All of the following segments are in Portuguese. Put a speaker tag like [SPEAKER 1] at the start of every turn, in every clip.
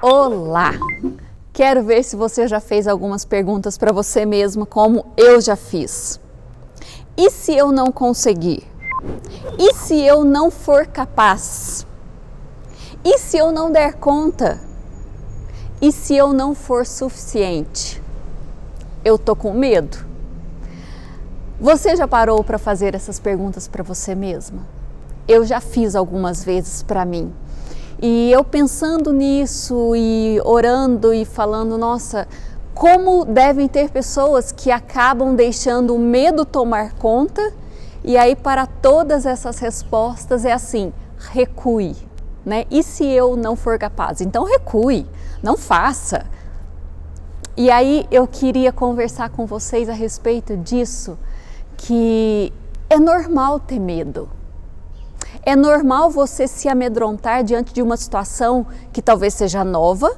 [SPEAKER 1] Olá! Quero ver se você já fez algumas perguntas para você mesma, como eu já fiz. E se eu não conseguir? E se eu não for capaz? E se eu não der conta? E se eu não for suficiente? Eu tô com medo? Você já parou para fazer essas perguntas para você mesma? Eu já fiz algumas vezes para mim. E eu pensando nisso e orando e falando, nossa, como devem ter pessoas que acabam deixando o medo tomar conta e aí para todas essas respostas é assim, recue, né? E se eu não for capaz? Então recue, não faça. E aí eu queria conversar com vocês a respeito disso, que é normal ter medo. É normal você se amedrontar diante de uma situação que talvez seja nova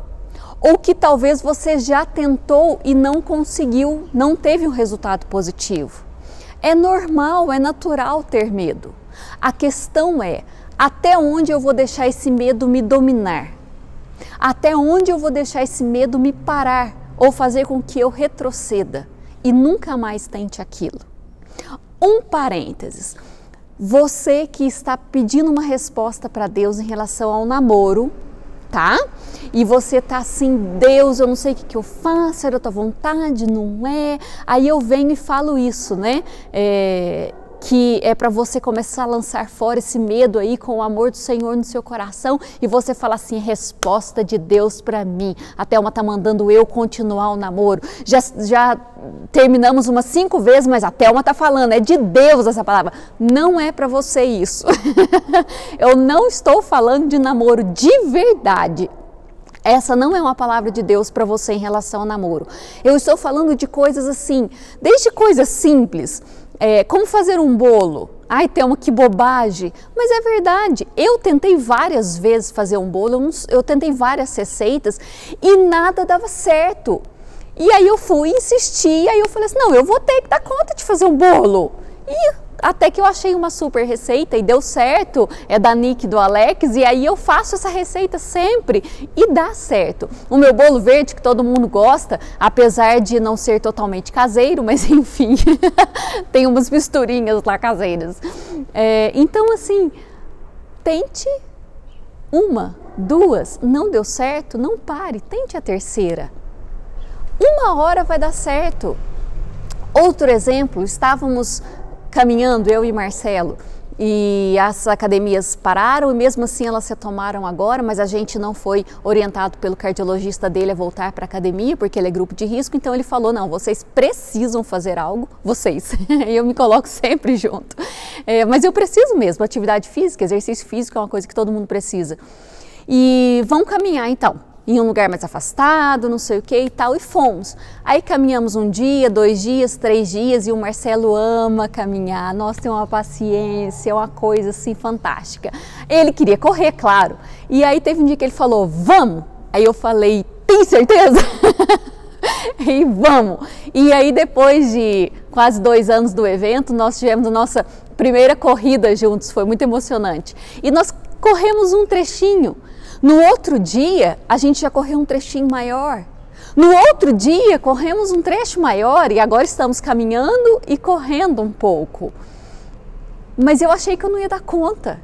[SPEAKER 1] ou que talvez você já tentou e não conseguiu, não teve um resultado positivo. É normal, é natural ter medo. A questão é até onde eu vou deixar esse medo me dominar? Até onde eu vou deixar esse medo me parar ou fazer com que eu retroceda e nunca mais tente aquilo? Um parênteses. Você que está pedindo uma resposta para Deus em relação ao namoro, tá? E você tá assim, Deus, eu não sei o que, que eu faço, era tua vontade, não é? Aí eu venho e falo isso, né? É, que é para você começar a lançar fora esse medo aí com o amor do Senhor no seu coração e você fala assim, resposta de Deus para mim. A Thelma tá mandando eu continuar o namoro. Já, já terminamos umas cinco vezes, mas a Thelma tá falando, é de Deus essa palavra. Não é para você isso. eu não estou falando de namoro de verdade. Essa não é uma palavra de Deus para você em relação ao namoro. Eu estou falando de coisas assim, desde coisas simples, é, como fazer um bolo. Ai, Thelma, que bobagem. Mas é verdade. Eu tentei várias vezes fazer um bolo, eu, não, eu tentei várias receitas e nada dava certo. E aí eu fui insistir, aí eu falei assim: não, eu vou ter que dar conta de fazer um bolo. E até que eu achei uma super receita e deu certo, é da Nick do Alex, e aí eu faço essa receita sempre e dá certo. O meu bolo verde, que todo mundo gosta, apesar de não ser totalmente caseiro, mas enfim, tem umas misturinhas lá caseiras. É, então, assim, tente uma, duas, não deu certo, não pare, tente a terceira. Uma hora vai dar certo. Outro exemplo, estávamos caminhando, eu e Marcelo, e as academias pararam e mesmo assim elas se tomaram agora, mas a gente não foi orientado pelo cardiologista dele a voltar para a academia porque ele é grupo de risco, então ele falou não, vocês precisam fazer algo, vocês. eu me coloco sempre junto. É, mas eu preciso mesmo, atividade física, exercício físico é uma coisa que todo mundo precisa. E vamos caminhar então em um lugar mais afastado, não sei o que e tal, e fomos. Aí caminhamos um dia, dois dias, três dias, e o Marcelo ama caminhar, nossa, tem uma paciência, é uma coisa assim fantástica. Ele queria correr, claro. E aí teve um dia que ele falou, vamos! Aí eu falei, tem certeza? e vamos! E aí depois de quase dois anos do evento, nós tivemos a nossa primeira corrida juntos, foi muito emocionante. E nós corremos um trechinho. No outro dia, a gente já correu um trechinho maior. No outro dia, corremos um trecho maior e agora estamos caminhando e correndo um pouco. Mas eu achei que eu não ia dar conta.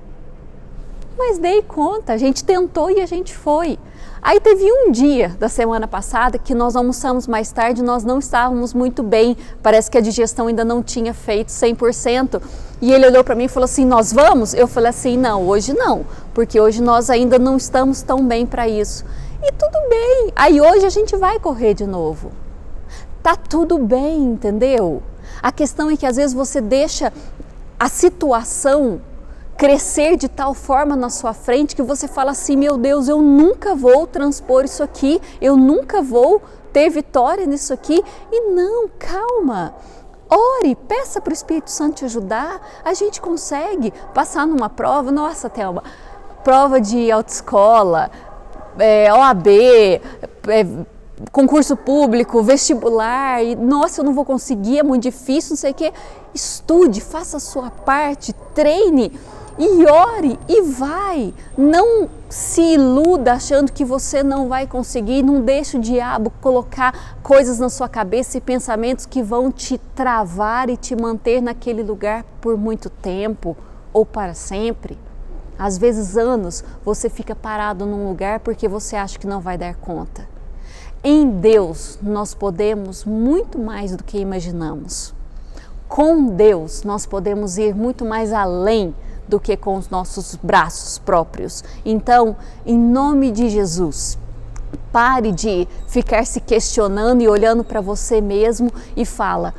[SPEAKER 1] Mas dei conta, a gente tentou e a gente foi. Aí teve um dia da semana passada que nós almoçamos mais tarde, nós não estávamos muito bem, parece que a digestão ainda não tinha feito 100%. E ele olhou para mim e falou assim: Nós vamos? Eu falei assim: Não, hoje não, porque hoje nós ainda não estamos tão bem para isso. E tudo bem, aí hoje a gente vai correr de novo. Tá tudo bem, entendeu? A questão é que às vezes você deixa a situação crescer de tal forma na sua frente que você fala assim: meu Deus, eu nunca vou transpor isso aqui, eu nunca vou ter vitória nisso aqui. E não, calma. Ore, peça para o Espírito Santo te ajudar. A gente consegue passar numa prova. Nossa, Thelma, prova de autoescola, é, OAB, é, concurso público, vestibular, e nossa, eu não vou conseguir, é muito difícil, não sei o quê. Estude, faça a sua parte, treine e ore e vai. Não se iluda achando que você não vai conseguir. Não deixe o diabo colocar coisas na sua cabeça e pensamentos que vão te travar e te manter naquele lugar por muito tempo ou para sempre. Às vezes, anos, você fica parado num lugar porque você acha que não vai dar conta. Em Deus, nós podemos muito mais do que imaginamos. Com Deus, nós podemos ir muito mais além do que com os nossos braços próprios. Então, em nome de Jesus, pare de ficar se questionando e olhando para você mesmo e fala: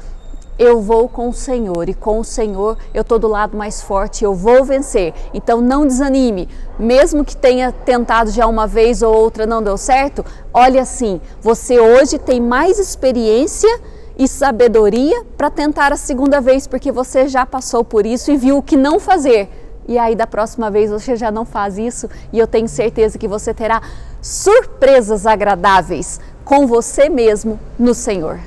[SPEAKER 1] eu vou com o Senhor e com o Senhor eu estou do lado mais forte, eu vou vencer. Então não desanime, mesmo que tenha tentado já uma vez ou outra não deu certo, olhe assim, você hoje tem mais experiência e sabedoria para tentar a segunda vez, porque você já passou por isso e viu o que não fazer. E aí da próxima vez você já não faz isso e eu tenho certeza que você terá surpresas agradáveis com você mesmo no Senhor.